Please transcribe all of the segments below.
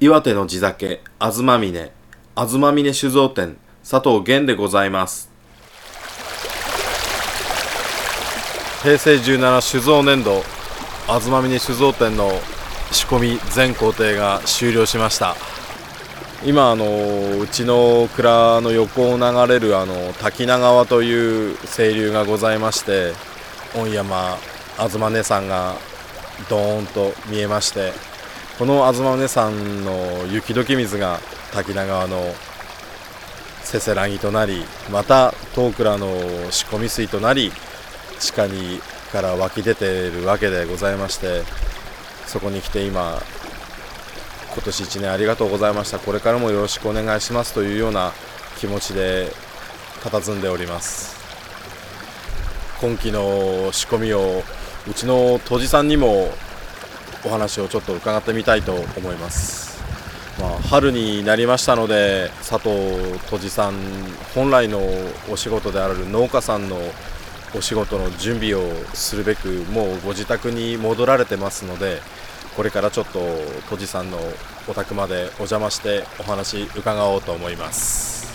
岩手の地酒、あずまみね、あずまみね酒造店、佐藤源でございます。平成17酒造年度、あずまみね酒造店の仕込み全工程が終了しました。今あのうちの蔵の横を流れるあの滝名川という清流がございまして御山東根山がドーンと見えましてこの東根山の雪解け水が滝名川のせせらぎとなりまた遠倉の仕込み水となり地下にから湧き出ているわけでございましてそこに来て今今年1年ありがとうございました。これからもよろしくお願いしますというような気持ちで佇んでおります。今期の仕込みをうちの杜氏さんにもお話をちょっと伺ってみたいと思います、まあ、春になりましたので佐藤杜氏さん本来のお仕事である農家さんのお仕事の準備をするべくもうご自宅に戻られてますのでこれからちょっととじさんのお宅までお邪魔してお話伺おうと思います。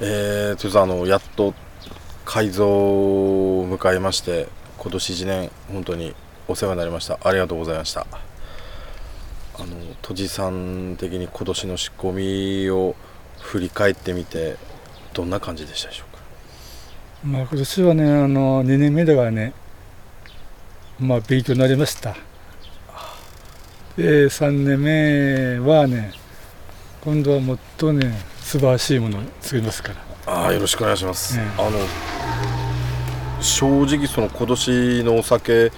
えー、とじさんあのやっと改造を迎えまして今年1年本当にお世話になりました。ありがとうございました。あのとじさん的に今年の仕込みを振り返ってみてどんな感じでしたでしょうか？まあ今年はねあの2年目だからねまあ勉強になりました。で3年目はね今度はもっとね素晴らしいものを作りますから。ああよろしくお願いします、ねあの正直その今年のお酒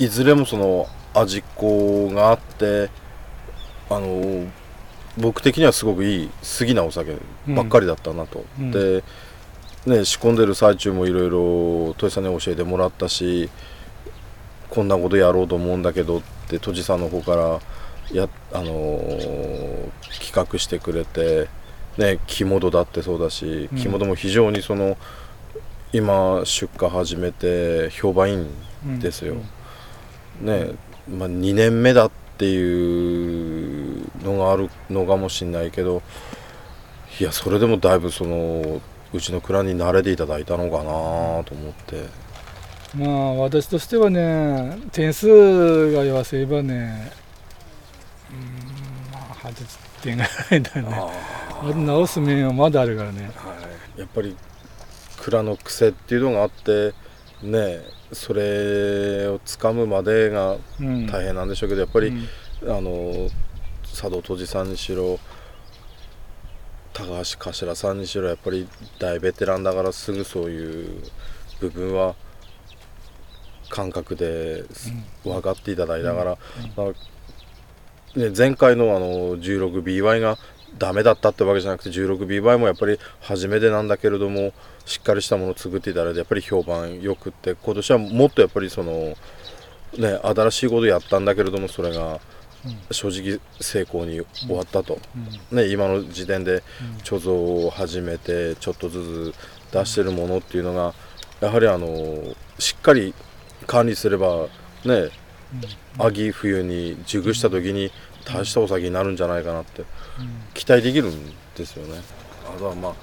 いずれもその味っ子があってあの僕的にはすごくいい好きなお酒ばっかりだったなと、うん。で、ね、仕込んでる最中もいろいろ豊さんに教えてもらったしこんなことやろうと思うんだけどってとじさんの方からや、あのー企画してくれて、ね、木本だってそうだし、うん。木本も非常にその今出荷始めて評判いいんですよ。ねまあ、2年目だっていうのがあるのかもしれないけどいやそれでもだいぶそのうちの蔵に慣れていただいたのかなと思って。まあ私としてはね点数が言わせればねうんまあ80点ぐらいだね。あまだ直す面はまだあるからね。はい、やっぱり蔵の癖っていうのがあってねそれをつかむまでがうん。大変なんでしょうけどやっぱり、うん。あの佐渡杜氏さんにしろ高橋頭さんにしろやっぱり大ベテランだからすぐそういう部分は感覚で分かっていただいたから、まあね、前回のあの 16BY がダメだったってわけじゃなくて 16BY もやっぱり初めてなんだけれどもしっかりしたものを作っていただいてやっぱり評判よくって今年はもっとやっぱりそのね新しいことやったんだけれどもそれが正直成功に終わったと、ね、今の時点で貯蔵を始めてちょっとずつ出してるものっていうのがやはりあのしっかり管理すればね秋冬に熟した時に大したお酒になるんじゃないかなって期待できるんですよね。あとはま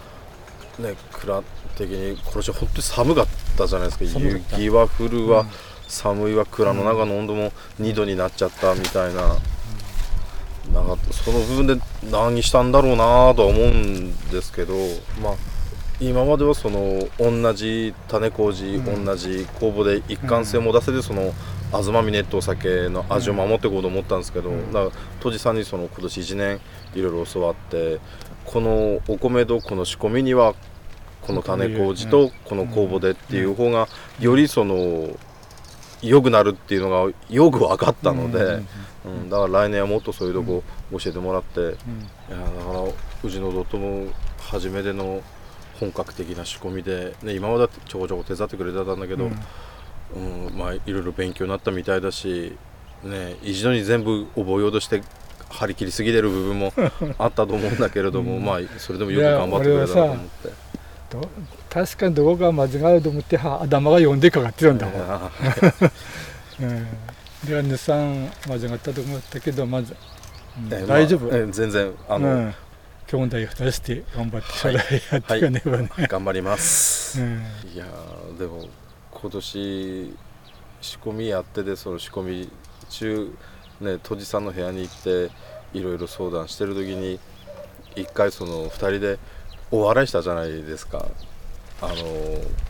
あね蔵的に今年本当に寒かったじゃないですか。雪は降るわ、寒いわ蔵の中の温度も2度になっちゃったみたいな。なんかその部分で何したんだろうなとは思うんですけど、まあ、今まではその同じ種麹、同じ酵母で一貫性も出せてその東峰ってお酒の味を守っていこうと思ったんですけど、だから杜氏さんにその今年1年いろいろ教わってこのお米とこの仕込みにはこの種麹とこの酵母でっていう方がよりその良くなるっていうのがよく分かったので、うん。だから来年はもっとそういうとこ教えてもらって、いやだからうちの弟も初めての本格的な仕込みで、ね、今まではちょこちょこ手伝ってくれてたんだけど、うんまあ、いろいろ勉強になったみたいだし、ね、一度に全部覚えようとして張り切りすぎてる部分もあったと思うんだけれども、まあそれでもよく頑張ってくれたなと思って。ど確かにどこか間違えると思っては頭が読んでかかってたんだもん、あ うん。내가23間違ったと思ったけどまず、うん大丈夫、えー全然あの、うん、兄弟を出して頑張って将来やっていかねばね、頑張ります、うん。いやーでも今年仕込みやってでその仕込み中ねとじさんの部屋に行っていろいろ相談してる時に一回その2人でお笑いしたじゃないですか。あの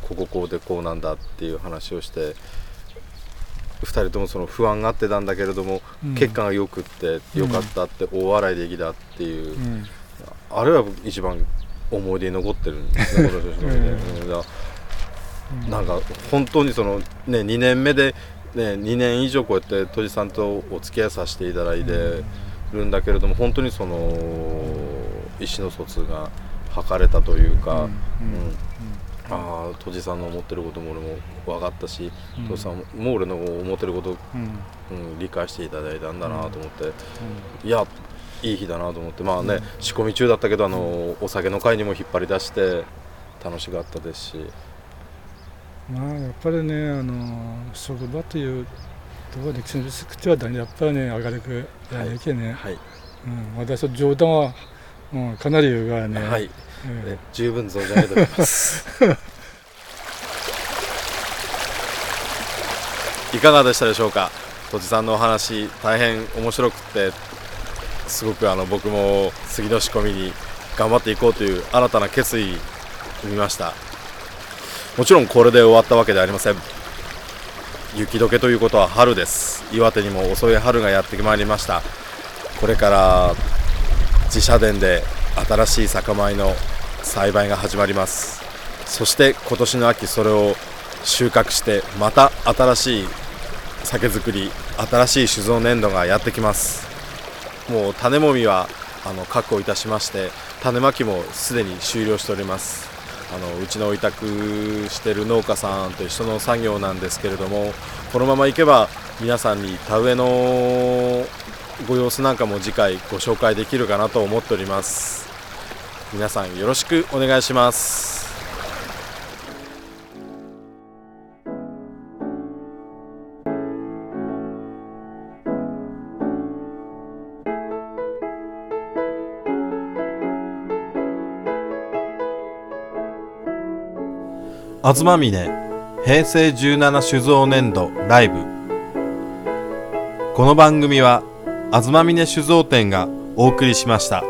こここうでこうなんだっていう話をして2人ともその不安があってたんだけれども、うん。結果がよくってよかったって大笑いできたっていう、うん。あれは一番思い出に残ってるんですね、今年の仕込みで。うん。うん。だなんか本当にそのね2年目でね2年以上こうやってとじさんとお付き合いさせていただいてるんだけれども本当にその意思の疎通が図れたというか、うん。うん。ああとじさんの思ってることも俺も分かったし、うん。とじさんも俺の思ってること、うん。うん、理解していただいたんだなと思って、いやいい日だなと思ってまあね、仕込み中だったけどあのお酒の会にも引っ張り出して楽しかったですし。まあやっぱりねあの職場というところでくてはだねやっぱりね明るくやらなきゃね、はい、うん、私は冗談は、うん、かなり言うからね、はい。うんね十分存じ上げております。いかがでしたでしょうか？とじさんのお話大変面白くてすごくあの僕も次の仕込みに頑張っていこうという新たな決意を見ましたもちろんこれで終わったわけではありません。雪解けということは春です。岩手にも遅い春がやってまいりました。これから自社殿で新しい酒米の栽培が始まります。そして今年の秋それを収穫してまた新しい酒造り新しい酒造粘土がやってきます。もう種もみはあの確保いたしまして種まきもすでに終了しております。あのうちの委託してる農家さんと一緒の作業なんですけれどもこのままいけば皆さんに田植えのご様子なんかも次回ご紹介できるかなと思っております。皆さんよろしくお願いします。東峰平成17酒造年度ライブこの番組は東峰酒造店がお送りしました。